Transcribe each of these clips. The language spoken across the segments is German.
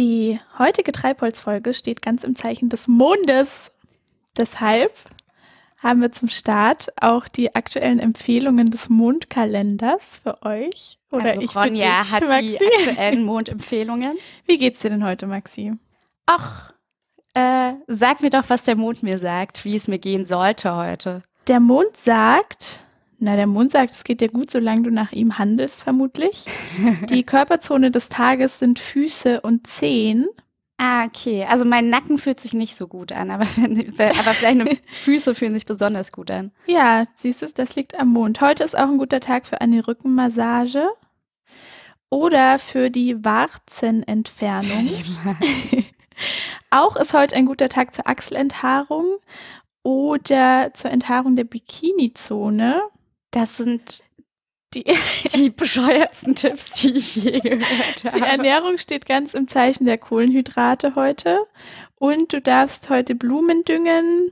Die heutige Treibholzfolge steht ganz im Zeichen des Mondes. Deshalb haben wir zum Start auch die aktuellen Empfehlungen des Mondkalenders für euch. Oder also ich Ronja dich, hat Maxi. die aktuellen Mondempfehlungen. Wie geht's dir denn heute, Maxi? Ach, äh, sag mir doch, was der Mond mir sagt, wie es mir gehen sollte heute. Der Mond sagt, na, der Mond sagt, es geht dir gut, solange du nach ihm handelst, vermutlich. Die Körperzone des Tages sind Füße und Zehen. Ah, okay. Also mein Nacken fühlt sich nicht so gut an, aber, aber vielleicht Füße fühlen sich besonders gut an. Ja, siehst du, das liegt am Mond. Heute ist auch ein guter Tag für eine Rückenmassage oder für die Warzenentfernung. auch ist heute ein guter Tag zur Achselenthaarung oder zur Enthaarung der Bikini-Zone. Das sind Die, die bescheuertsten Tipps, die ich je gehört habe. die Ernährung steht ganz im Zeichen der Kohlenhydrate heute. Und du darfst heute Blumen düngen,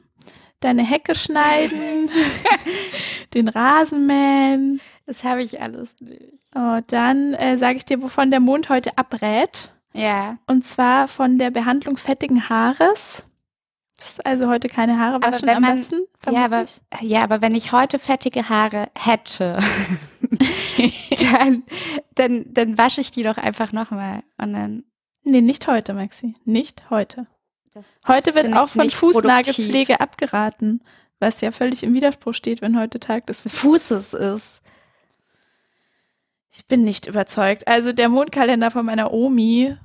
deine Hecke schneiden, den Rasen mähen. Das habe ich alles nicht. Oh, dann äh, sage ich dir, wovon der Mond heute abrät. Ja. Und zwar von der Behandlung fettigen Haares. Das also heute keine Haare waschen am man- besten. Ja aber, ja, aber wenn ich heute fettige Haare hätte, dann, dann, dann wasche ich die doch einfach nochmal. Und dann. Nee, nicht heute, Maxi. Nicht heute. Das, Heute wird auch von nicht Fußnagepflege abgeraten, was ja völlig im Widerspruch steht, wenn heute Tag des Fußes ist. Ich bin nicht überzeugt. Also der Mondkalender von meiner Omi,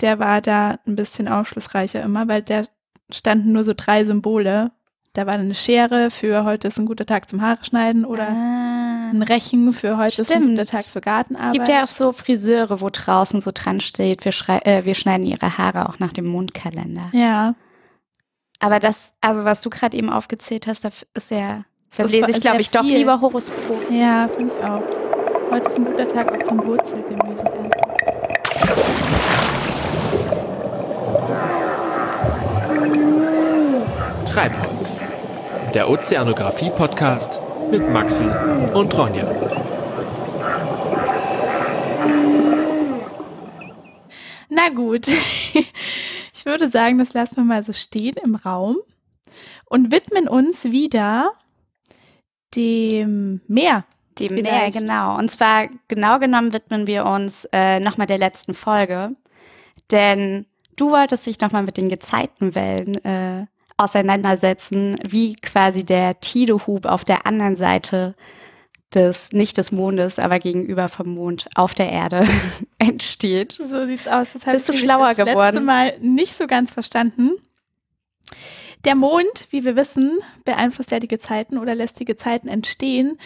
der war da ein bisschen aufschlussreicher immer, weil da standen nur so drei Symbole. Da war eine Schere für heute ist ein guter Tag zum Haare schneiden oder ah. ein Rechen für heute ist ein Stimmt. guter Tag für Gartenarbeit. Es gibt ja auch so Friseure, wo draußen so dran steht, wir, äh, wir schneiden ihre Haare auch nach dem Mondkalender. ja. Aber das, also was du gerade eben aufgezählt hast, das ist ja, da ist lese ich, glaube ich, doch lieber Horoskop. Ja, finde ich auch. Heute ist ein guter Tag auch zum Wurzelgemüse. Treibholz. Der Ozeanographie-Podcast mit Maxi und Ronja. Na gut. Ich würde sagen, das lassen wir mal so stehen im Raum und widmen uns wieder dem Meer. Dem Meer, genau. Und zwar genau genommen widmen wir uns äh, nochmal der letzten Folge. Denn du wolltest dich nochmal mit den Gezeitenwellen äh, auseinandersetzen, wie quasi der Tidehub auf der anderen Seite des, nicht des Mondes, aber gegenüber vom Mond auf der Erde entsteht. So sieht's aus. Das Bist du ich schlauer das letzte geworden? Mal nicht so ganz verstanden. Der Mond, wie wir wissen, beeinflusst ja die Gezeiten oder lässt die Gezeiten entstehen.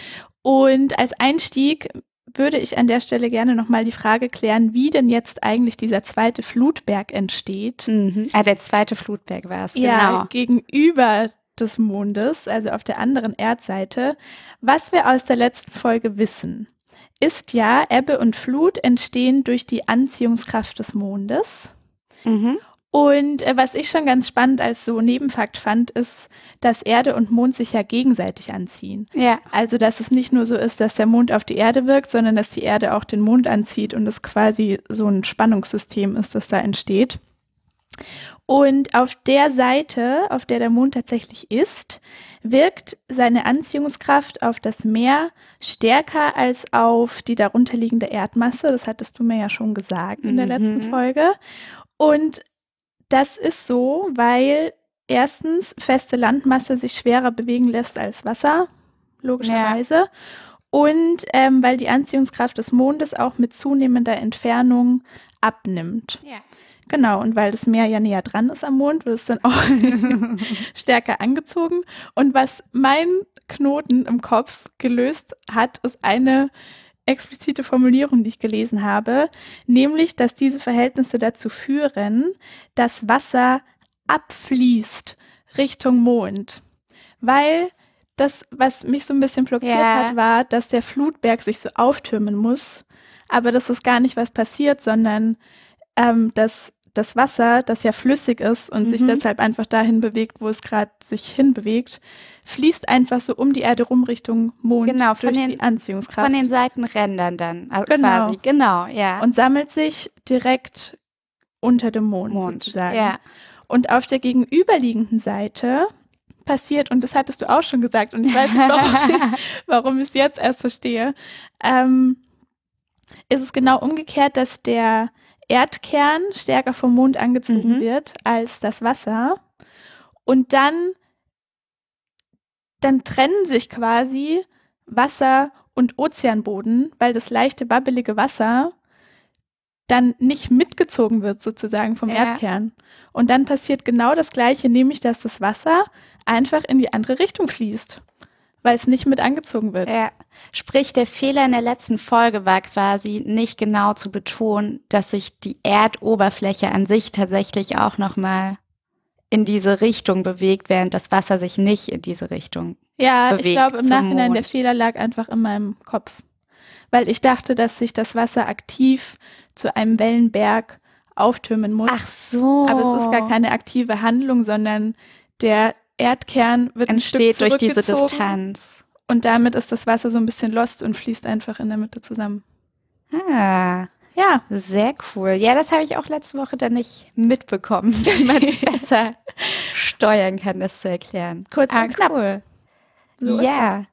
Und als Einstieg würde ich an der Stelle gerne nochmal die Frage klären, wie denn jetzt eigentlich dieser zweite Flutberg entsteht. Mhm. Ah, der zweite Flutberg war es, Ja, genau. gegenüber des Mondes, also auf der anderen Erdseite. Was wir aus der letzten Folge wissen, ist ja, Ebbe und Flut entstehen durch die Anziehungskraft des Mondes. Mhm. Und äh, was ich schon ganz spannend als so Nebenfakt fand, ist, dass Erde und Mond sich ja gegenseitig anziehen. Ja, Also, dass es nicht nur so ist, dass der Mond auf die Erde wirkt, sondern dass die Erde auch den Mond anzieht und es quasi so ein Spannungssystem ist, das da entsteht. Und auf der Seite, auf der der Mond tatsächlich ist, wirkt seine Anziehungskraft auf das Meer stärker als auf die darunterliegende Erdmasse. Das hattest du mir ja schon gesagt in der Mhm. letzten Folge. Und das ist so, weil erstens feste Landmasse sich schwerer bewegen lässt als Wasser, logischerweise. Und ähm, weil die Anziehungskraft des Mondes auch mit zunehmender Entfernung abnimmt. ja. Genau, und weil das Meer ja näher dran ist am Mond, wird es dann auch stärker angezogen. Und was mein Knoten im Kopf gelöst hat, ist eine explizite Formulierung, die ich gelesen habe, nämlich, dass diese Verhältnisse dazu führen, dass Wasser abfließt Richtung Mond. Weil das, was mich so ein bisschen blockiert Ja. hat, war, dass der Flutberg sich so auftürmen muss, aber das ist gar nicht was passiert, sondern ähm, dass das Wasser, das ja flüssig ist und sich Mhm. deshalb einfach dahin bewegt, wo es gerade sich hinbewegt, fließt einfach so um die Erde rum Richtung Mond Genau, von durch den- die Anziehungskraft Von den Seitenrändern dann, also Genau. quasi. Genau, ja. und sammelt sich direkt unter dem Mond, Mond. sozusagen. Ja. Und auf der gegenüberliegenden Seite passiert, und das hattest du auch schon gesagt, und ich weiß nicht, warum, warum ich es jetzt erst verstehe, ähm, ist es genau umgekehrt, dass der Erdkern stärker vom Mond angezogen Mhm. wird als das Wasser. Und dann, dann trennen sich quasi Wasser und Ozeanboden, weil das leichte, babbelige Wasser dann nicht mitgezogen wird sozusagen vom Ja. Erdkern. Und dann passiert genau das Gleiche, nämlich dass das Wasser einfach in die andere Richtung fließt, weil es nicht mit angezogen wird. Ja. Sprich, der Fehler in der letzten Folge war quasi nicht genau zu betonen, dass sich die Erdoberfläche an sich tatsächlich auch nochmal in diese Richtung bewegt, während das Wasser sich nicht in diese Richtung. Ja, ich bewegt glaube im Nachhinein, der Mond. Fehler lag einfach in meinem Kopf. Weil ich dachte, dass sich das Wasser aktiv zu einem Wellenberg auftürmen muss. Ach so. Aber es ist gar keine aktive Handlung, sondern der Erdkern wird ein Stück entsteht durch diese Distanz. Und damit ist das Wasser so ein bisschen lost und fließt einfach in der Mitte zusammen. Ah, Ja, sehr cool. Ja, das habe ich auch letzte Woche dann nicht mitbekommen, wie man es besser steuern kann, das zu erklären. kurz Ah, und knapp. cool. So ja.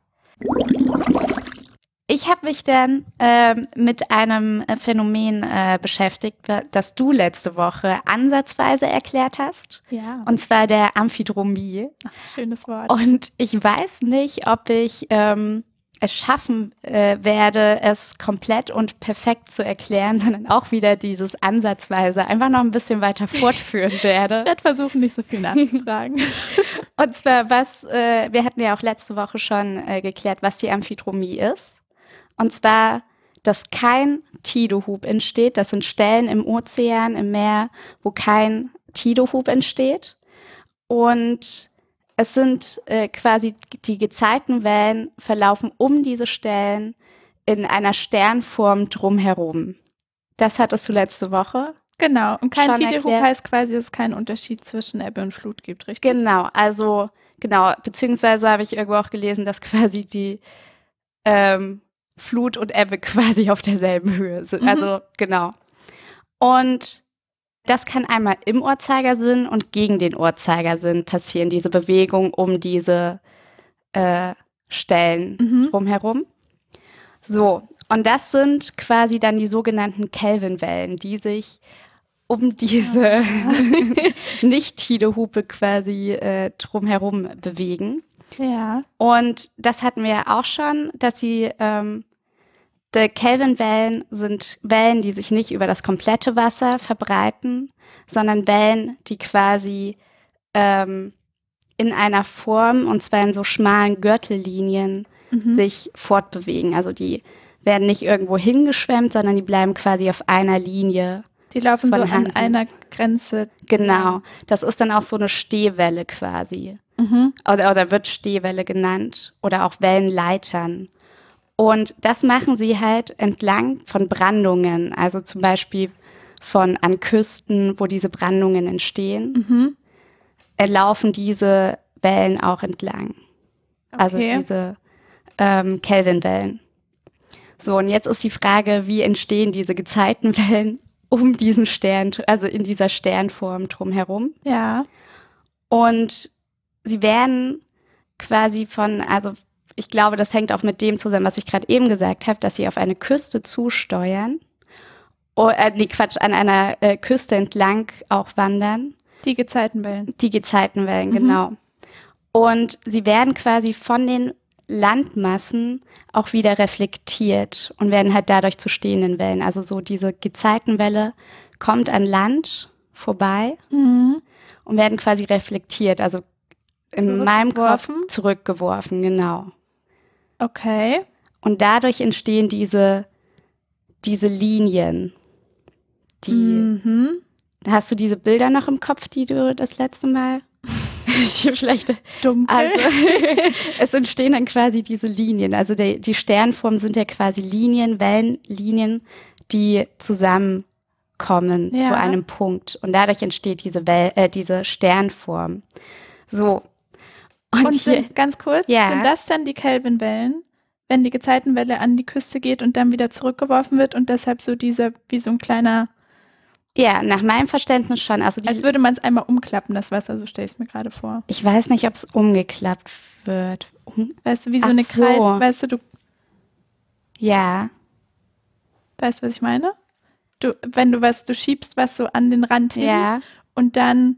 Ich habe mich dann ähm, mit einem äh, Phänomen äh, beschäftigt, das du letzte Woche ansatzweise erklärt hast, Ja, und zwar der Amphidromie. Ach, schönes Wort. Und ich weiß nicht, ob ich ähm, es schaffen äh, werde, es komplett und perfekt zu erklären, sondern auch wieder dieses ansatzweise einfach noch ein bisschen weiter fortführen werde. Ich werde versuchen, nicht so viel nachzufragen. Und zwar, was, äh, wir hatten ja auch letzte Woche schon äh, geklärt, was die Amphidromie ist. Und zwar, dass kein Tidehub entsteht. Das sind Stellen im Ozean, im Meer, wo kein Tidehub entsteht. Und es sind äh, quasi die Gezeitenwellen verlaufen um diese Stellen in einer Sternform drumherum. Das hattest du letzte Woche. genau. Und kein erklärt. heißt quasi, dass es keinen Unterschied zwischen Ebbe und Flut gibt, richtig? Genau, also genau, beziehungsweise habe ich irgendwo auch gelesen, dass quasi die ähm, Flut und Ebbe quasi auf derselben Höhe sind. Mhm. Also genau. Und das kann einmal im Uhrzeigersinn und gegen den Uhrzeigersinn passieren, diese Bewegung um diese äh, Stellen Mhm. drumherum. So, und das sind quasi dann die sogenannten Kelvinwellen, die sich um diese Nicht-Tidehupe quasi äh, drumherum bewegen. Ja. Und das hatten wir ja auch schon, dass sie, ähm, die Kelvin-Wellen sind Wellen, die sich nicht über das komplette Wasser verbreiten, sondern Wellen, die quasi ähm, in einer Form, und zwar in so schmalen Gürtellinien, Mhm. sich fortbewegen. Also die werden nicht irgendwo hingeschwemmt, sondern die bleiben quasi auf einer Linie. Die laufen so an einer Grenze. Genau. Das ist dann auch so eine Stehwelle quasi. Mhm. oder, oder wird Stehwelle genannt oder auch Wellenleitern. Und das machen sie halt entlang von Brandungen, also zum Beispiel von an Küsten, wo diese Brandungen entstehen, Mhm. äh, laufen diese Wellen auch entlang. Also Okay. diese ähm, Kelvin-Wellen. So, und jetzt ist die Frage, wie entstehen diese Gezeitenwellen um diesen Stern, also in dieser Sternform drumherum? Ja. Und sie werden quasi von, also ich glaube, das hängt auch mit dem zusammen, was ich gerade eben gesagt habe, dass sie auf eine Küste zusteuern. Oh, äh, nee, Quatsch, an einer äh, Küste entlang auch wandern. Die Gezeitenwellen. Die Gezeitenwellen, Mhm. genau. Und sie werden quasi von den Landmassen auch wieder reflektiert und werden halt dadurch zu stehenden Wellen. Also so diese Gezeitenwelle kommt an Land vorbei Mhm. und werden quasi reflektiert, also in meinem Kopf Zurückgeworfen? genau. Okay. Und dadurch entstehen diese, diese Linien. Die, Mhm. Hast du diese Bilder noch im Kopf, die du das letzte Mal? Vielleicht, Dunkel. also es entstehen dann quasi diese Linien. Also der, die Sternformen sind ja quasi Linien, Wellenlinien, die zusammenkommen Ja. zu einem Punkt. Und dadurch entsteht diese, Well äh, diese Sternform. So. Und, Und sind, ganz kurz, Ja. sind das dann die Kelvinwellen, wenn die Gezeitenwelle an die Küste geht und dann wieder zurückgeworfen wird und deshalb so dieser, wie so ein kleiner Ja, nach meinem Verständnis schon. Also die, Als würde man es einmal umklappen, das Wasser, so stelle ich es mir gerade vor. ich weiß nicht, ob es umgeklappt wird. Um, Weißt du, wie so Ach eine so. Kreis, weißt du, du ja, weißt, was ich meine? Du, wenn du was, du schiebst was so an den Rand hin ja. und dann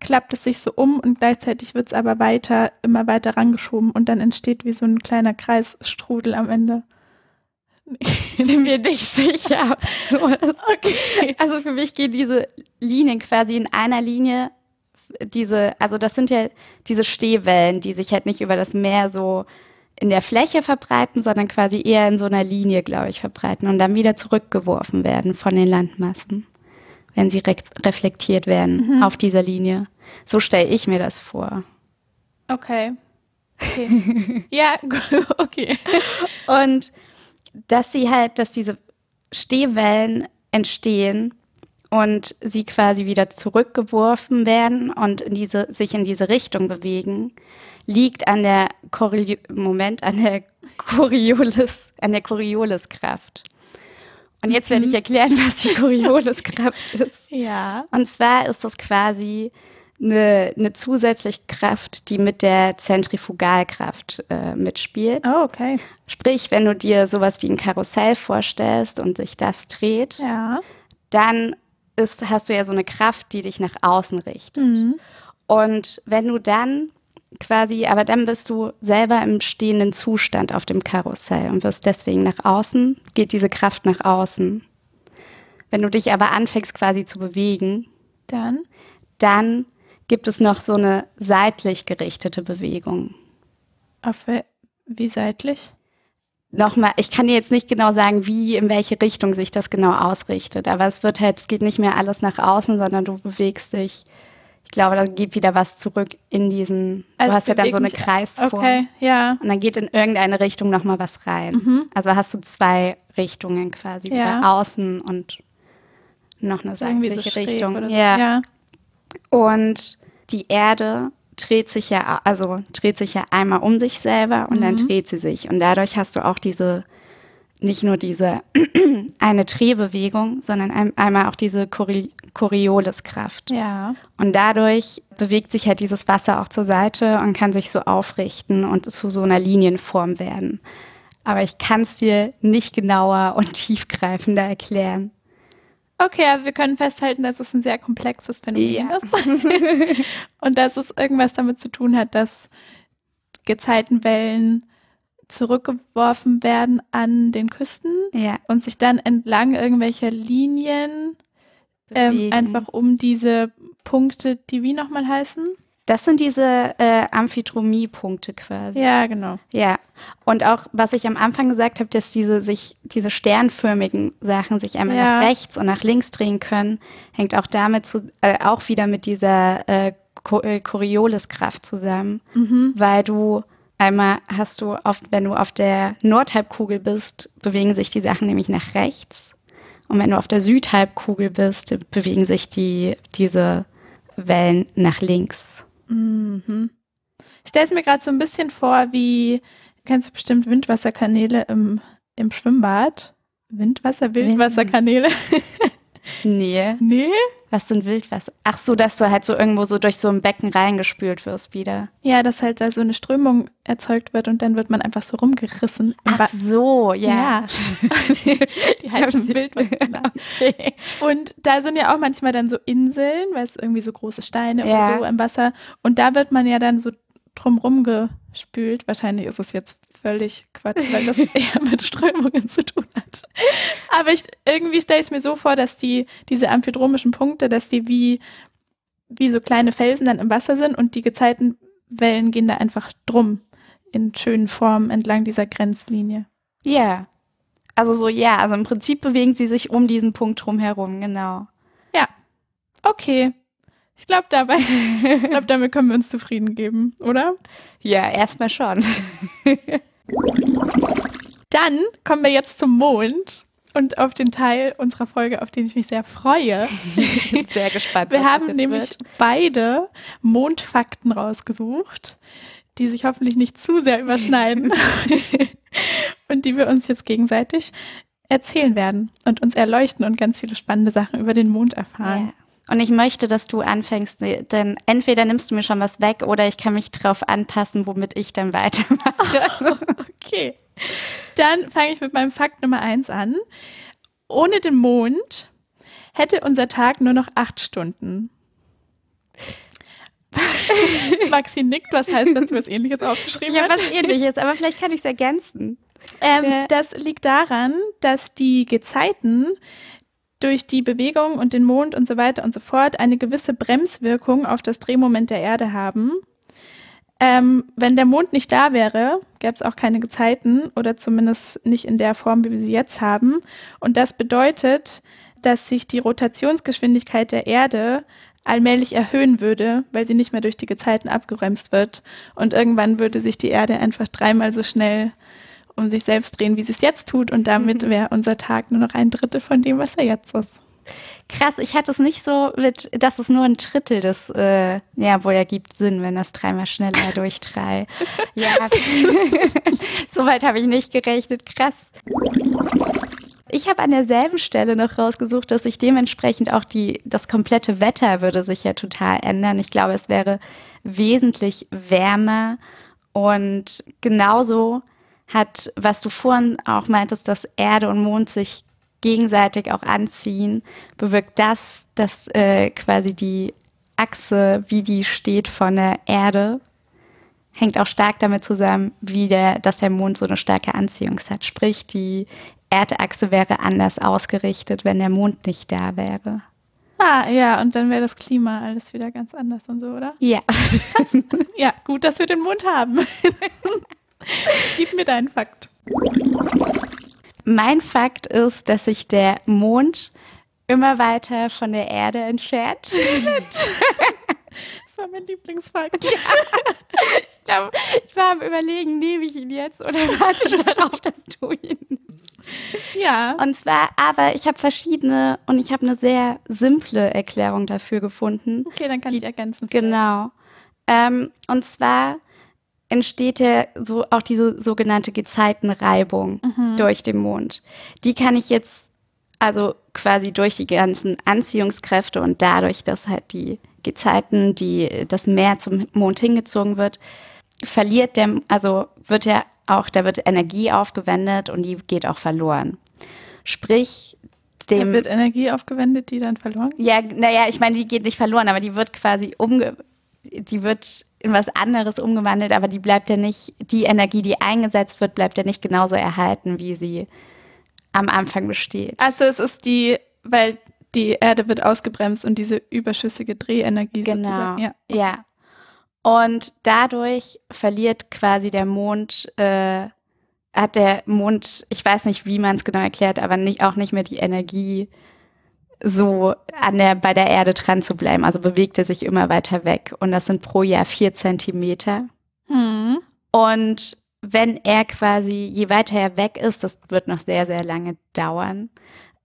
klappt es sich so um und gleichzeitig wird es aber weiter, immer weiter rangeschoben und dann entsteht wie so ein kleiner Kreisstrudel am Ende. Bin mir nicht sicher, ob so. Okay. Also für mich gehen diese Linien quasi in einer Linie, diese, also das sind ja diese Stehwellen, die sich halt nicht über das Meer so in der Fläche verbreiten, sondern quasi eher in so einer Linie, glaube ich, verbreiten und dann wieder zurückgeworfen werden von den Landmassen, wenn sie re reflektiert werden auf dieser Linie. So stelle ich mir das vor. Okay. okay. ja, okay. Und dass sie halt, dass diese Stehwellen entstehen und sie quasi wieder zurückgeworfen werden und in diese, sich in diese Richtung bewegen, liegt an der Coriolis, Moment, an der Coriolis, an der Corioliskraft. Und jetzt werde ich erklären, was die Corioliskraft ist. Ja. Und zwar ist das quasi eine, eine zusätzliche Kraft, die mit der Zentrifugalkraft äh, mitspielt. Oh, okay. Sprich, wenn du dir sowas wie ein Karussell vorstellst und sich das dreht, Ja. dann ist, hast du ja so eine Kraft, die dich nach außen richtet. Mhm. Und wenn du dann quasi, aber dann bist du selber im stehenden Zustand auf dem Karussell und wirst deswegen nach außen, geht diese Kraft nach außen. Wenn du dich aber anfängst quasi zu bewegen, Dann. dann gibt es noch so eine seitlich gerichtete Bewegung. Auf wie seitlich? Nochmal, ich kann dir jetzt nicht genau sagen, wie, in welche Richtung sich das genau ausrichtet, aber es wird halt, es geht nicht mehr alles nach außen, sondern du bewegst dich. Ich glaube, da geht wieder was zurück in diesen, Also du hast ja dann so eine Kreisform. Okay, ja. Und dann geht in irgendeine Richtung nochmal was rein. Mhm. Also hast du zwei Richtungen quasi, Ja. wieder außen und noch eine so seitliche schräg Richtung. so. Ja. ja. Und die Erde dreht sich ja, also dreht sich ja einmal um sich selber und dann Mhm. dreht sie sich. Und dadurch hast du auch diese, nicht nur diese eine Drehbewegung, sondern ein, einmal auch diese Chori Corioliskraft. Ja. Und dadurch bewegt sich halt dieses Wasser auch zur Seite und kann sich so aufrichten und zu so einer Linienform werden. Aber ich kann es dir nicht genauer und tiefgreifender erklären. Okay, aber wir können festhalten, dass es ein sehr komplexes Phänomen Ja. ist. Und dass es irgendwas damit zu tun hat, dass Gezeitenwellen zurückgeworfen werden an den Küsten Ja, und sich dann entlang irgendwelcher Linien ähm, einfach um diese Punkte, die wie nochmal heißen? Das sind diese äh, Amphidromie-Punkte quasi. Ja, genau. Ja. Und auch, was ich am Anfang gesagt habe, dass diese sich, diese sternförmigen Sachen sich einmal Ja. nach rechts und nach links drehen können, hängt auch damit zu, äh, auch wieder mit dieser äh, äh, Corioliskraft zusammen. Mhm. Weil du einmal hast du oft, wenn du auf der Nordhalbkugel bist, bewegen sich die Sachen nämlich nach rechts. Und wenn du auf der Südhalbkugel bist, bewegen sich die, diese Wellen nach links. Mhm. Ich stelle es mir gerade so ein bisschen vor, wie, kennst du bestimmt Windwasserkanäle im, im Schwimmbad? Windwasser, Wildwasserkanäle? Nee. nee? Was sind Wildwasser? Ach so, dass du halt so irgendwo so durch so ein Becken reingespült wirst wieder. Ja, dass halt da so eine Strömung erzeugt wird und dann wird man einfach so rumgerissen. Ach Wa- so, ja. Die heißen Wildwasser. Okay. Und da sind ja auch manchmal dann so Inseln, weil es irgendwie so große Steine Ja. oder so im Wasser. Und da wird man ja dann so drumrum gespült. Wahrscheinlich ist es jetzt völlig Quatsch, weil das eher mit Strömungen zu tun hat. Aber ich, irgendwie stelle ich es mir so vor, dass die, diese amphidromischen Punkte, dass die wie, wie so kleine Felsen dann im Wasser sind und die Gezeitenwellen gehen da einfach drum in schönen Formen entlang dieser Grenzlinie. Ja. Also so, ja, also im Prinzip bewegen sie sich um diesen Punkt drumherum, genau. Okay. Ich glaube dabei, ich glaube, damit können wir uns zufrieden geben, oder? Ja, erstmal schon. Dann kommen wir jetzt zum Mond und auf den Teil unserer Folge, auf den ich mich sehr freue. Sehr gespannt. Wir haben nämlich wird. beide Mondfakten rausgesucht, die sich hoffentlich nicht zu sehr überschneiden und die wir uns jetzt gegenseitig erzählen werden und uns erleuchten und ganz viele spannende Sachen über den Mond erfahren. Ja. Und ich möchte, dass du anfängst, denn entweder nimmst du mir schon was weg oder ich kann mich darauf anpassen, womit ich dann weitermache. okay. Dann fange ich mit meinem Fakt Nummer eins an. Ohne den Mond hätte unser Tag nur noch acht Stunden. Maxi nickt, was heißt, dass du was ähnliches aufgeschrieben ja, hast? was ähnliches, aber vielleicht kann ich es ergänzen. Ähm, Ja. Das liegt daran, dass die Gezeiten durch die Bewegung und den Mond und so weiter und so fort eine gewisse Bremswirkung auf das Drehmoment der Erde haben. Ähm, wenn der Mond nicht da wäre, gäbe es auch keine Gezeiten oder zumindest nicht in der Form, wie wir sie jetzt haben. Und das bedeutet, dass sich die Rotationsgeschwindigkeit der Erde allmählich erhöhen würde, weil sie nicht mehr durch die Gezeiten abgebremst wird. Und irgendwann würde sich die Erde einfach dreimal so schnell um sich selbst drehen, wie sie es jetzt tut. Und damit wäre unser Tag nur noch ein Drittel von dem, was er jetzt ist. Krass, ich hatte es nicht so mit, dass es nur ein Drittel des, äh, ja, wohl ergibt Sinn, wenn das dreimal schneller durch drei. Ja, soweit habe ich nicht gerechnet. Krass. Ich habe an derselben Stelle noch rausgesucht, dass sich dementsprechend auch die, das komplette Wetter würde sich ja total ändern. Ich glaube, es wäre wesentlich wärmer und genauso hat, was du vorhin auch meintest, dass Erde und Mond sich gegenseitig auch anziehen, bewirkt das, dass äh, quasi die Achse, wie die steht von der Erde, hängt auch stark damit zusammen, wie der, dass der Mond so eine starke Anziehung hat. Sprich, die Erdachse wäre anders ausgerichtet, wenn der Mond nicht da wäre. Ah, ja, und dann wäre das Klima alles wieder ganz anders und so, oder? Ja. Ja, gut, dass wir den Mond haben. Gib mir deinen Fakt. Mein Fakt ist, dass sich der Mond immer weiter von der Erde entfernt. Das war mein Lieblingsfakt. Ich, glaub, ich war am Überlegen, nehme ich ihn jetzt oder warte ich darauf, dass du ihn nimmst? Ja. Und zwar, aber ich habe verschiedene und ich habe eine sehr simple Erklärung dafür gefunden. Okay, dann kann Die- ich ergänzen. Genau. Ähm, und zwar entsteht ja so auch diese sogenannte Gezeitenreibung durch den Mond. Die kann ich jetzt also quasi durch die ganzen Anziehungskräfte und dadurch, dass halt die Gezeiten, die das Meer zum Mond hingezogen wird, verliert der, also wird ja auch, da wird Energie aufgewendet und die geht auch verloren. Sprich, Da dem wird Energie aufgewendet, die dann verloren geht. ja, naja, ich meine, die geht nicht verloren, aber die wird quasi umge die wird in was anderes umgewandelt, aber die bleibt ja nicht, die Energie, die eingesetzt wird, bleibt ja nicht genauso erhalten, wie sie am Anfang besteht. Also es ist die, weil die Erde wird ausgebremst und diese überschüssige Drehenergie Genau. sozusagen. Ja. Ja. Und dadurch verliert quasi der Mond, äh, hat der Mond, ich weiß nicht, wie man es genau erklärt, aber nicht, auch nicht mehr die Energie, so an der, bei der Erde dran zu bleiben. Also bewegt er sich immer weiter weg. Und das sind pro Jahr vier Zentimeter. Hm. Und wenn er quasi, je weiter er weg ist, das wird noch sehr, sehr lange dauern,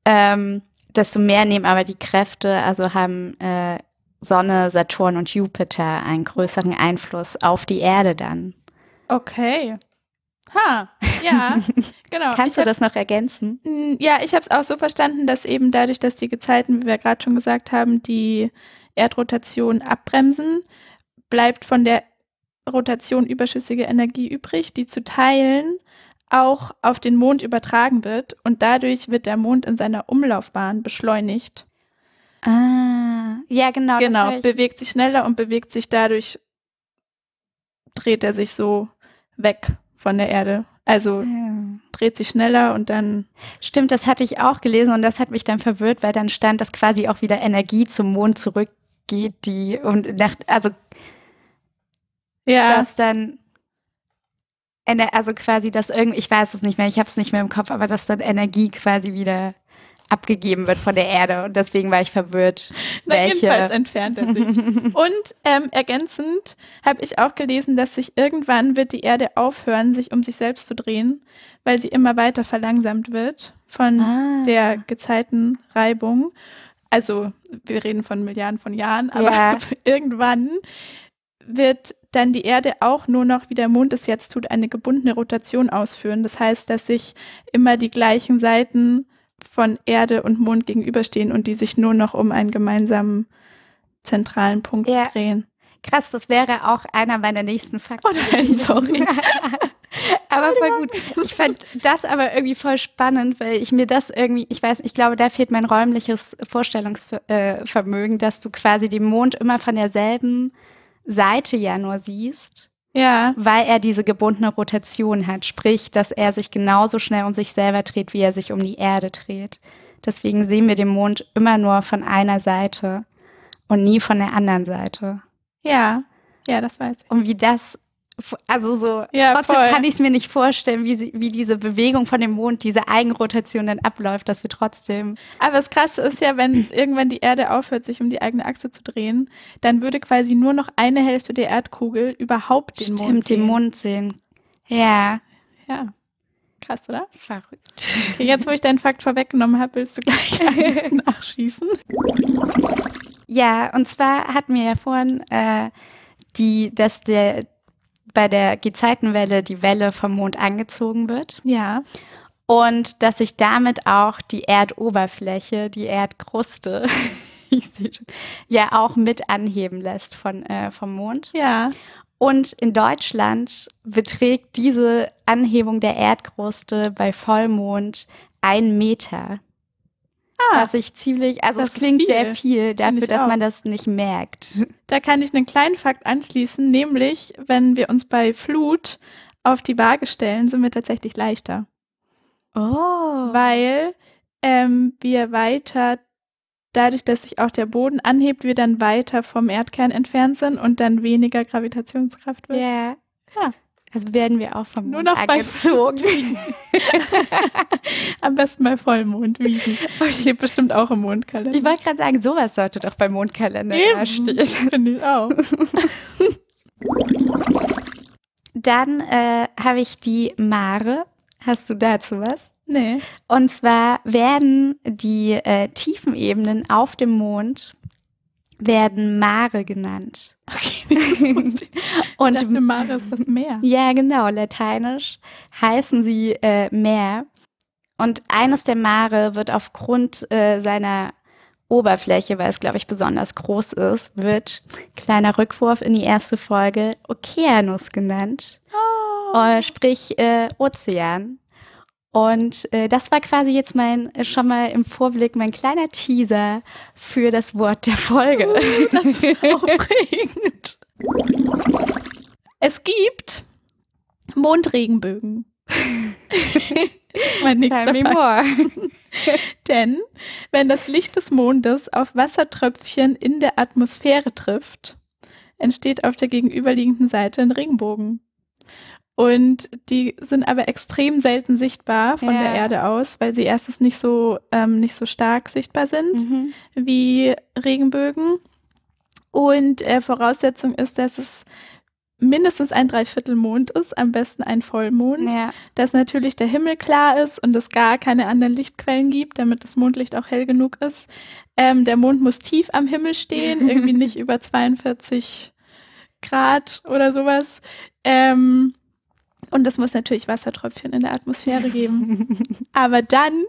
ähm, desto mehr nehmen aber die Kräfte, also haben äh, Sonne, Saturn und Jupiter einen größeren Einfluss auf die Erde dann. Okay. Ha, ja, genau. Kannst Ich du das noch ergänzen? Ja, ich habe es auch so verstanden, dass eben dadurch, dass die Gezeiten, wie wir gerade schon gesagt haben, die Erdrotation abbremsen, bleibt von der Rotation überschüssige Energie übrig, die zu Teilen auch auf den Mond übertragen wird und dadurch wird der Mond in seiner Umlaufbahn beschleunigt. Ah, ja, genau. genau, bewegt sich schneller und bewegt sich dadurch, dreht er sich so weg von der Erde. Also Ja. dreht sich schneller und dann Stimmt, das hatte ich auch gelesen und das hat mich dann verwirrt, weil dann stand, dass quasi auch wieder Energie zum Mond zurückgeht, die und nach, also ja, dass dann also quasi das irgendwie, ich weiß es nicht mehr, ich habe es nicht mehr im Kopf, aber dass dann Energie quasi wieder abgegeben wird von der Erde und deswegen war ich verwirrt, Na, jedenfalls welche. entfernt er sich. Und ähm, ergänzend habe ich auch gelesen, dass sich irgendwann wird die Erde aufhören, sich um sich selbst zu drehen, weil sie immer weiter verlangsamt wird von Ah. der Gezeitenreibung. Also wir reden von Milliarden von Jahren, aber Ja. irgendwann wird dann die Erde auch nur noch, wie der Mond es jetzt tut, eine gebundene Rotation ausführen. Das heißt, dass sich immer die gleichen Seiten von Erde und Mond gegenüberstehen und die sich nur noch um einen gemeinsamen zentralen Punkt Ja. drehen. Krass, das wäre auch einer meiner nächsten Fakten. Oh nein, sorry. aber voll gut. Ich fand das aber irgendwie voll spannend, weil ich mir das irgendwie, ich weiß, ich glaube, da fehlt mein räumliches Vorstellungsvermögen, dass du quasi den Mond immer von derselben Seite ja nur siehst, Ja, weil er diese gebundene Rotation hat. Sprich, dass er sich genauso schnell um sich selber dreht, wie er sich um die Erde dreht. Deswegen sehen wir den Mond immer nur von einer Seite und nie von der anderen Seite. ja, ja, das weiß ich. Und wie das, also so, Ja, trotzdem voll. kann ich es mir nicht vorstellen, wie, sie, wie diese Bewegung von dem Mond, diese Eigenrotation dann abläuft, dass wir trotzdem. Aber das Krasse ist ja, wenn irgendwann die Erde aufhört, sich um die eigene Achse zu drehen, dann würde quasi nur noch eine Hälfte der Erdkugel überhaupt den Mond Stimmt, sehen. den Mond sehen. Ja, Ja, krass, oder? verrückt. Okay, jetzt, wo ich deinen Fakt vorweggenommen habe, willst du gleich nachschießen? Ja, und zwar hatten wir ja vorhin äh, die, dass der bei der Gezeitenwelle die Welle vom Mond angezogen wird Ja, und dass sich damit auch die Erdoberfläche, die Erdkruste, ich sehe schon, ja auch mit anheben lässt von, äh, vom Mond. ja. Und in Deutschland beträgt diese Anhebung der Erdkruste bei Vollmond ein Meter. Ah, Was ich ziemlich, also das es klingt viel. sehr viel dafür, dass auch. man das nicht merkt. da kann ich einen kleinen Fakt anschließen, nämlich, wenn wir uns bei Flut auf die Waage stellen, sind wir tatsächlich leichter, Oh. weil ähm, wir weiter, dadurch, dass sich auch der Boden anhebt, wir dann weiter vom Erdkern entfernt sind und dann weniger Gravitationskraft wird. Ja. Ja. Also werden wir auch vom Nur noch bei angezogen. Am besten bei Vollmond wiegen. Steht bestimmt auch im Mondkalender. Ich wollte gerade sagen, sowas sollte doch beim Mondkalender da stehen. Finde ich auch. Dann äh, habe ich die Mare. Hast du dazu was? Nee. Und zwar werden die äh, Tiefenebenen auf dem Mond werden Mare genannt. Okay. Und ich dachte, Mare ist das Meer. Ja, genau. Lateinisch heißen sie äh, Meer. Und eines der Mare wird aufgrund äh, seiner Oberfläche, weil es, glaube ich, besonders groß ist, wird, kleiner Rückwurf in die erste Folge, Okeanus genannt. Oh. Äh, sprich äh, Ozean. Und äh, das war quasi jetzt mein, äh, schon mal im Vorblick, mein kleiner Teaser für das Wort der Folge. Das ist aufregend. Es gibt Mondregenbögen. mein Tell me more. Denn wenn das Licht des Mondes auf Wassertröpfchen in der Atmosphäre trifft, entsteht auf der gegenüberliegenden Seite ein Regenbogen. Und die sind aber extrem selten sichtbar von Ja. der Erde aus, weil sie erstens nicht so, ähm, nicht so stark sichtbar sind Mhm. wie Regenbögen. Und äh, Voraussetzung ist, dass es mindestens ein Dreiviertelmond ist, am besten ein Vollmond Ja. dass natürlich der Himmel klar ist und es gar keine anderen Lichtquellen gibt, damit das Mondlicht auch hell genug ist. Ähm, der Mond muss tief am Himmel stehen, irgendwie nicht über 42 Grad oder sowas. Ähm, und es muss natürlich Wassertröpfchen in der Atmosphäre geben. Aber dann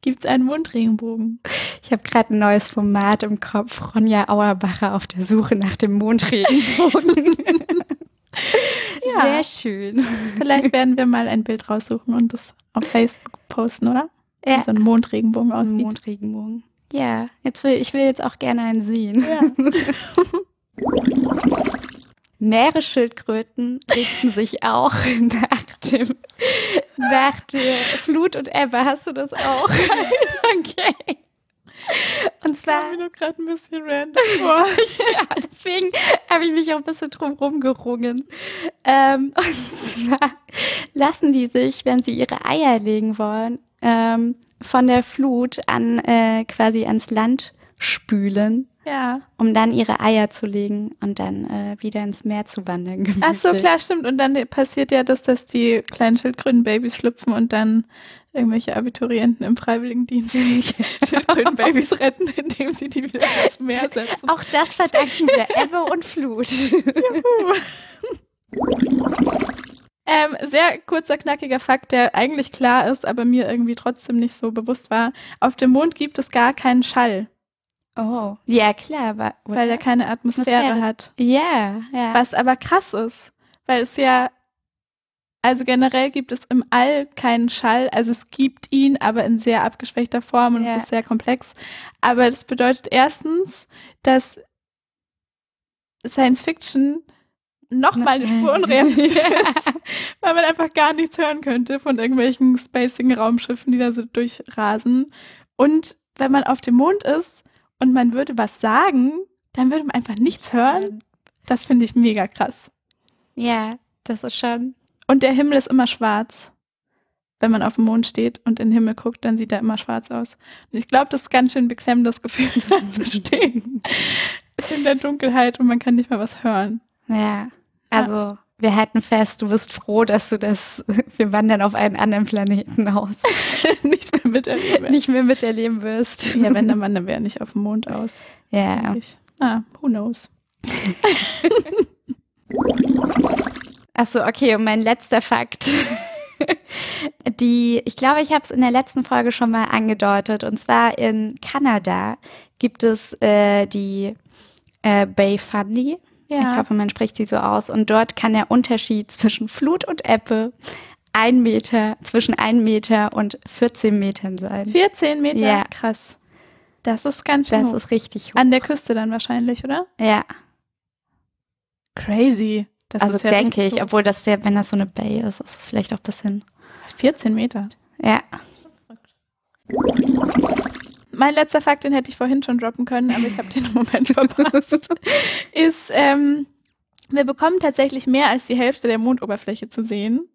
gibt es einen Mondregenbogen. Ich habe gerade ein neues Format im Kopf. Ronja Auerbacher auf der Suche nach dem Mondregenbogen. Ja. Sehr schön. Vielleicht werden wir mal ein Bild raussuchen und das auf Facebook posten, oder? Ja. Wie so ein Mondregenbogen aussieht. Mondregenbogen. Ja, jetzt will, ich will jetzt auch gerne einen sehen. Ja. Meeresschildkröten richten sich auch nach dem nach der Flut und Ebbe. Hast du das auch? okay. Und zwar, War mir nur gerade ein bisschen random vor. ja, deswegen habe ich mich auch ein bisschen drum rumgerungen. Ähm, und zwar lassen die sich, wenn sie ihre Eier legen wollen, ähm, von der Flut an äh, quasi ans Land spülen, Ja. um dann ihre Eier zu legen und dann äh, wieder ins Meer zu wandern. Ach so, gemütlich. klar, stimmt. Und dann passiert ja das, dass die kleinen Schildkrötenbabys schlüpfen und dann irgendwelche Abiturienten im Freiwilligendienst die Schildkrötenbabys retten, indem sie die wieder ins Meer setzen. Auch das verdanken wir Ebbe und Flut. Ähm, sehr kurzer, knackiger Fakt, der eigentlich klar ist, aber mir irgendwie trotzdem nicht so bewusst war. Auf dem Mond gibt es gar keinen Schall, Oh. Ja, klar, aber. weil er keine Atmosphäre, Atmosphäre. hat. Ja, ja. Was aber krass ist, weil es ja, also generell gibt es im All keinen Schall. Also es gibt ihn, aber in sehr abgeschwächter Form und Ja. es ist sehr komplex. Aber das bedeutet erstens, dass Science Fiction noch mal eine Spur unrealistisch ist, weil man einfach gar nichts hören könnte von irgendwelchen spacigen Raumschiffen, die da so durchrasen. Und wenn man auf dem Mond ist und man würde was sagen, dann würde man einfach nichts hören. Das finde ich mega krass. Ja, das ist schon. Und der Himmel ist immer schwarz. Wenn man auf dem Mond steht und in den Himmel guckt, dann sieht er immer schwarz aus. Und ich glaube, das ist ganz schön beklemmendes Gefühl, da zu stehen. In der Dunkelheit und man kann nicht mal was hören. Ja. Also, wir halten fest, du bist froh, dass du das, wir wandern auf einen anderen Planeten aus, nicht mehr miterleben. nicht mehr miterleben wirst. Ja, wenn der Mann, dann wäre er nicht auf dem Mond aus. Ja. Ah, who knows? Achso, okay, und mein letzter Fakt. Die, ich glaube, ich habe es in der letzten Folge schon mal angedeutet. Und zwar in Kanada gibt es äh, die äh, Bay Fundy. Ich Ja. hoffe, man spricht sie so aus. Und dort kann der Unterschied zwischen Flut und Ebbe ein Meter, zwischen 1 Meter und 14 Metern sein. 14 Meter? Ja. Krass. Das ist ganz schön Das hoch. ist richtig hoch. An der Küste dann wahrscheinlich, oder? Ja, Crazy. Das also ist ja denke ich, hoch. obwohl das ja, wenn das so eine Bay ist, ist es vielleicht auch ein bisschen. 14 Meter. Ja. Mein letzter Fakt, den hätte ich vorhin schon droppen können, aber ich habe den im Moment verpasst, ist, ähm, wir bekommen tatsächlich mehr als die Hälfte der Mondoberfläche zu sehen.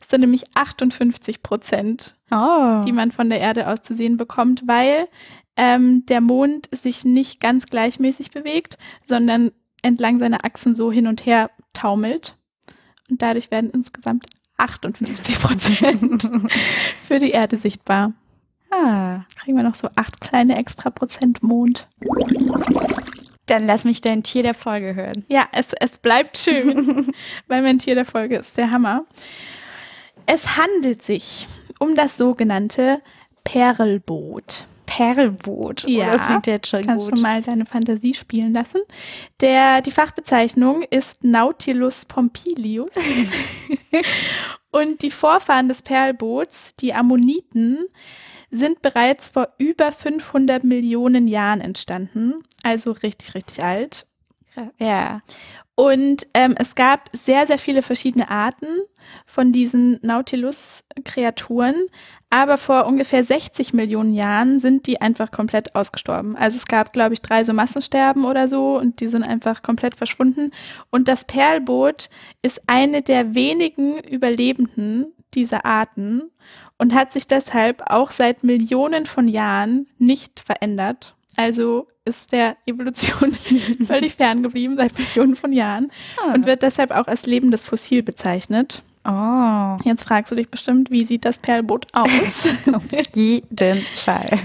Es sind nämlich 58 Prozent, Oh. die man von der Erde aus zu sehen bekommt, weil ähm, der Mond sich nicht ganz gleichmäßig bewegt, sondern entlang seiner Achsen so hin und her taumelt. Und dadurch werden insgesamt 58 Prozent für die Erde sichtbar. Ah. Kriegen wir noch so acht kleine extra Prozent Mond. Dann lass mich dein Tier der Folge hören. Ja, es, es bleibt schön, weil mein Tier der Folge ist der Hammer. Es handelt sich um das sogenannte Perlboot. Perlboot. Ja, Oh, das klingt jetzt schon Kannst gut. schon mal deine Fantasie spielen lassen. Der, die Fachbezeichnung ist Nautilus pompilius. Und die Vorfahren des Perlboots, die Ammoniten, sind bereits vor über 500 Millionen Jahren entstanden. Also richtig, richtig alt. Ja. Und ähm, es gab sehr, sehr viele verschiedene Arten von diesen Nautilus-Kreaturen. Aber vor ungefähr 60 Millionen Jahren sind die einfach komplett ausgestorben. Also es gab, glaube ich, drei so Massensterben oder so und die sind einfach komplett verschwunden. Und das Perlboot ist eine der wenigen Überlebenden dieser Arten und hat sich deshalb auch seit Millionen von Jahren nicht verändert. Also ist der Evolution völlig ferngeblieben seit Millionen von Jahren und wird deshalb auch als lebendes Fossil bezeichnet. Oh. Jetzt fragst du dich bestimmt, wie sieht das Perlboot aus? Jeden Fall.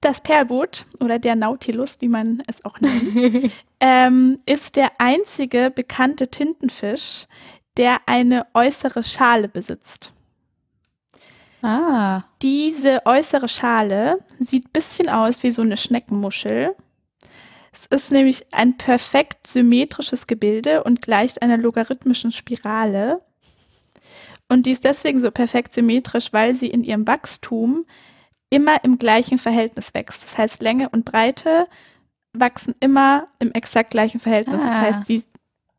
Das Perlboot oder der Nautilus, wie man es auch nennt, ähm, ist der einzige bekannte Tintenfisch, der eine äußere Schale besitzt. Ah. Diese äußere Schale sieht ein bisschen aus wie so eine Schneckenmuschel. Es ist nämlich ein perfekt symmetrisches Gebilde und gleicht einer logarithmischen Spirale. Und die ist deswegen so perfekt symmetrisch, weil sie in ihrem Wachstum immer im gleichen Verhältnis wächst. Das heißt, Länge und Breite wachsen immer im exakt gleichen Verhältnis. Das Ah. heißt, sie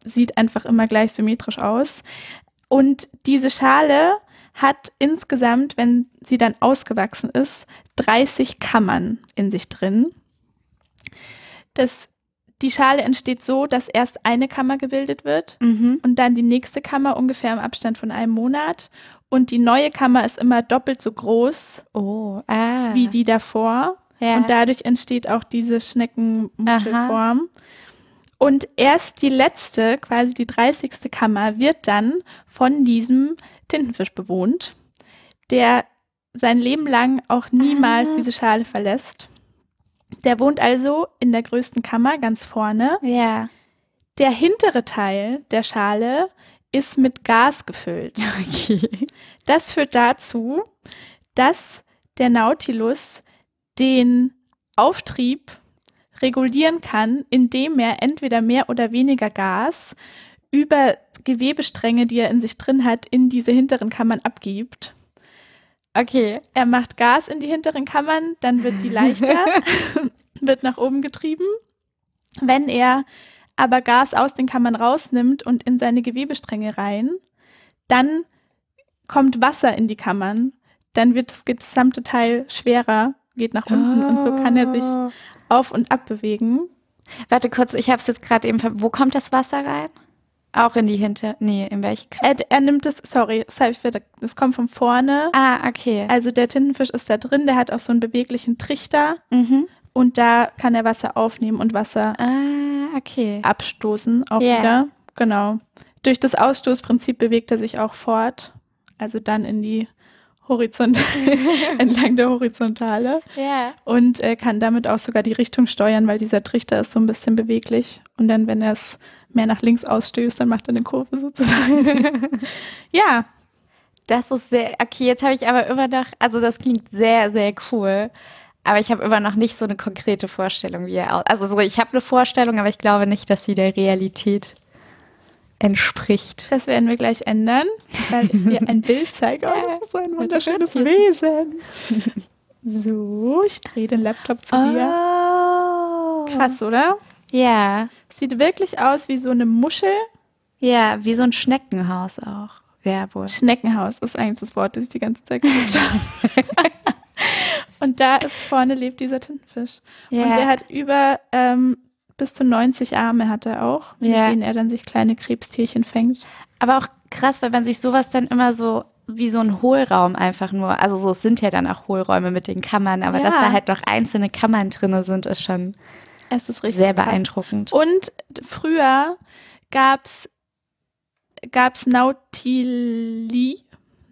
sieht einfach immer gleich symmetrisch aus. Und diese Schale hat insgesamt, wenn sie dann ausgewachsen ist, 30 Kammern in sich drin. Das, die Schale entsteht so, dass erst eine Kammer gebildet wird Mhm. und dann die nächste Kammer ungefähr im Abstand von einem Monat. Und die neue Kammer ist immer doppelt so groß Oh. Ah. wie die davor. Ja. Und dadurch entsteht auch diese Schneckenmuschelform. Und erst die letzte, quasi die 30. Kammer, wird dann von diesem Tintenfisch bewohnt, der sein Leben lang auch niemals Ah. diese Schale verlässt. Der wohnt also in der größten Kammer ganz vorne. ja. Der hintere Teil der Schale ist mit Gas gefüllt. Okay. Das führt dazu, dass der Nautilus den Auftrieb regulieren kann, indem er entweder mehr oder weniger Gas über Gewebestränge, die er in sich drin hat, in diese hinteren Kammern abgibt. Okay. Er macht Gas in die hinteren Kammern, dann wird die leichter, wird nach oben getrieben. Wenn er aber Gas aus den Kammern rausnimmt und in seine Gewebestränge rein, dann kommt Wasser in die Kammern. Dann wird das gesamte Teil schwerer, geht nach unten und so kann er sich Oh. auf und ab bewegen. Warte kurz, ich habe es jetzt gerade eben. Wo kommt das Wasser rein? Auch in die Hinter. Nee, in welche? Ka- Er, er nimmt es, sorry, das hab ich wieder- das kommt von vorne. Ah, okay. Also der Tintenfisch ist da drin, der hat auch so einen beweglichen Trichter Mhm. und da kann er Wasser aufnehmen und Wasser Ah, okay. abstoßen auch Ja. wieder. Genau. Durch das Ausstoßprinzip bewegt er sich auch fort. Also dann in die Horizont entlang der Horizontale Ja. und äh, kann damit auch sogar die Richtung steuern, weil dieser Trichter ist so ein bisschen beweglich. Und dann, wenn er es mehr nach links ausstößt, dann macht er eine Kurve sozusagen. ja, Das ist sehr. Okay, jetzt habe ich aber immer noch. Also, das klingt sehr, sehr cool. Aber ich habe immer noch nicht so eine konkrete Vorstellung, wie er aus. Also, so, ich habe eine Vorstellung, aber ich glaube nicht, dass sie der Realität entspricht. das werden wir gleich ändern, weil ich dir ein Bild zeige. Oh, das ist so ein wunderschönes Wesen. So, ich drehe den Laptop zu dir. Oh. Krass, oder? Ja. Sieht wirklich aus wie so eine Muschel. Ja, wie so ein Schneckenhaus auch. Ja, wohl. Schneckenhaus ist eigentlich das Wort, das ich die ganze Zeit gesucht habe. Und da ist vorne lebt dieser Tintenfisch. Ja. Und der hat über ähm, bis zu 90 Arme hat er auch, mit Ja. denen er dann sich kleine Krebstierchen fängt. Aber auch krass, weil man sich sowas dann immer so wie so ein Hohlraum einfach nur, also so es sind ja dann auch Hohlräume mit den Kammern, aber Ja. dass da halt noch einzelne Kammern drinne sind, ist schon Es ist richtig sehr krass. beeindruckend. Und früher gab's gab's Nautili,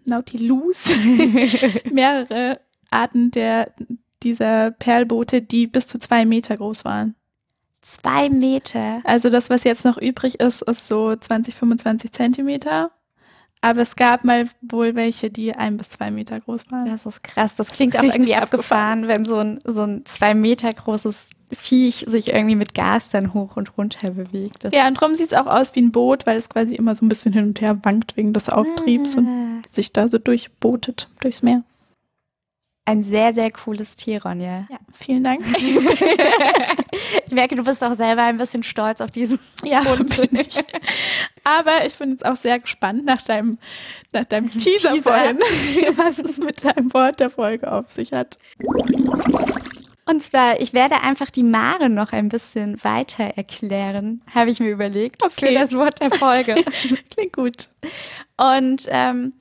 Nautilus, mehrere Arten der dieser Perlboote, die bis zu zwei Meter groß waren. Zwei Meter. Also das, was jetzt noch übrig ist, ist so 20, 25 Zentimeter. Aber es gab mal wohl welche, die ein bis zwei Meter groß waren. Das ist krass. Das klingt auch irgendwie abgefahren, wenn so ein, so ein zwei Meter großes Viech sich irgendwie mit Gas dann hoch und runter bewegt. Das Ja, und drum sieht es auch aus wie ein Boot, weil es quasi immer so ein bisschen hin und her wankt wegen des Auftriebs und Ah. sich da so durchbootet durchs Meer. Ein sehr, sehr cooles Tier, Ronja. Ja, vielen Dank. Ich merke, du bist auch selber ein bisschen stolz auf diesen Ja, Hund. ich. Aber ich bin jetzt auch sehr gespannt nach deinem, nach deinem Teaser, Teaser. vorhin, was es mit deinem Wort der Folge auf sich hat. Und zwar, ich werde einfach die Mare noch ein bisschen weiter erklären, habe ich mir überlegt, Okay. für das Wort der Folge. Klingt gut. Und ähm,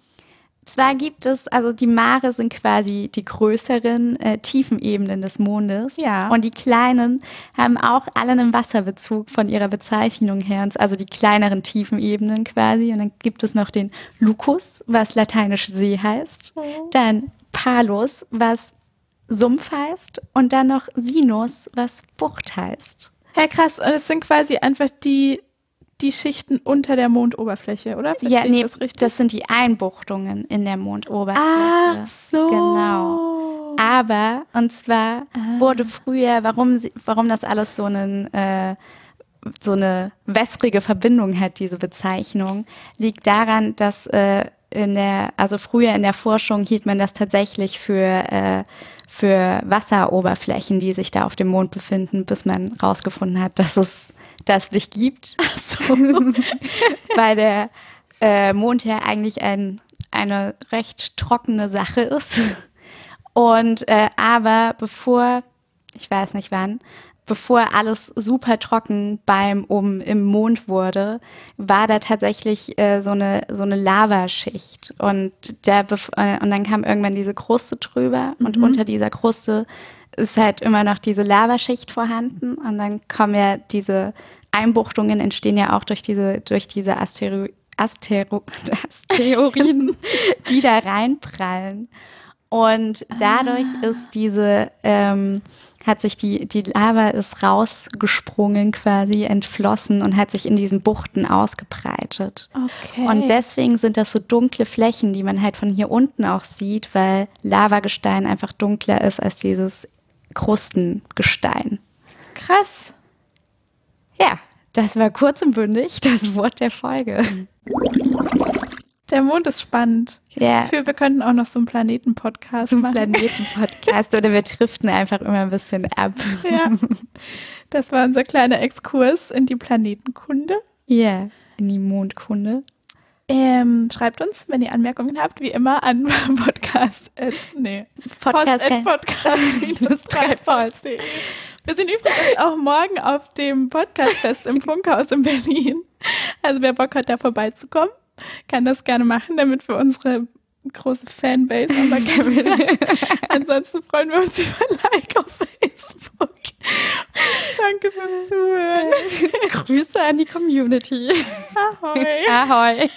zwar gibt es, also die Mare sind quasi die größeren äh, Tiefenebenen des Mondes. Ja. Und die kleinen haben auch alle einen Wasserbezug von ihrer Bezeichnung her. Also die kleineren Tiefenebenen quasi. Und dann gibt es noch den Lucus, was lateinisch See heißt. Dann Palus, was Sumpf heißt. Und dann noch Sinus, was Bucht heißt. Ja, krass. Und es sind quasi einfach die, die Schichten unter der Mondoberfläche, oder? Verstehe ja, nee, das richtig? das sind die Einbuchtungen in der Mondoberfläche. Ach so. Genau. Aber, und zwar Ah. wurde früher, warum, warum das alles so, einen, äh, so eine wässrige Verbindung hat, diese Bezeichnung, liegt daran, dass äh, in der, also früher in der Forschung hielt man das tatsächlich für, äh, für Wasseroberflächen, die sich da auf dem Mond befinden, bis man rausgefunden hat, dass es das nicht gibt. Ach so. weil der äh, Mond ja eigentlich ein, eine recht trockene Sache ist. Und äh, aber bevor, ich weiß nicht wann, bevor alles super trocken beim um im Mond wurde, war da tatsächlich äh, so eine so eine Lavaschicht und der äh, und dann kam irgendwann diese Kruste drüber und unter dieser Kruste ist halt immer noch diese Lavaschicht vorhanden und dann kommen ja diese Einbuchtungen entstehen ja auch durch diese, durch diese Astero Astero Asteroiden, die da reinprallen. Und dadurch Ah. ist diese, ähm, hat sich die, die Lava ist rausgesprungen quasi, entflossen und hat sich in diesen Buchten ausgebreitet. Okay. Und deswegen sind das so dunkle Flächen, die man halt von hier unten auch sieht, weil Lavagestein einfach dunkler ist als dieses Krustengestein. Krass. Ja, das war kurz und bündig das Wort der Folge. Der Mond ist spannend. Ich Ja. Für wir könnten auch noch so einen Planeten-Podcast Zum machen. Planeten-Podcast oder wir driften einfach immer ein bisschen ab. Ja. Das war unser kleiner Exkurs in die Planetenkunde. Ja, in die Mondkunde. Ähm, schreibt uns, wenn ihr Anmerkungen habt, wie immer an podcast. At, nee, Podcast, post at podcast Wir sind übrigens auch morgen auf dem Podcastfest im Funkhaus in Berlin. Also wer Bock hat, da vorbeizukommen, kann das gerne machen, damit wir unsere große Fanbase aber kennen. Ansonsten freuen wir uns über Like auf Facebook. Danke fürs Zuhören. Grüße an die Community. Ahoi. Ahoi.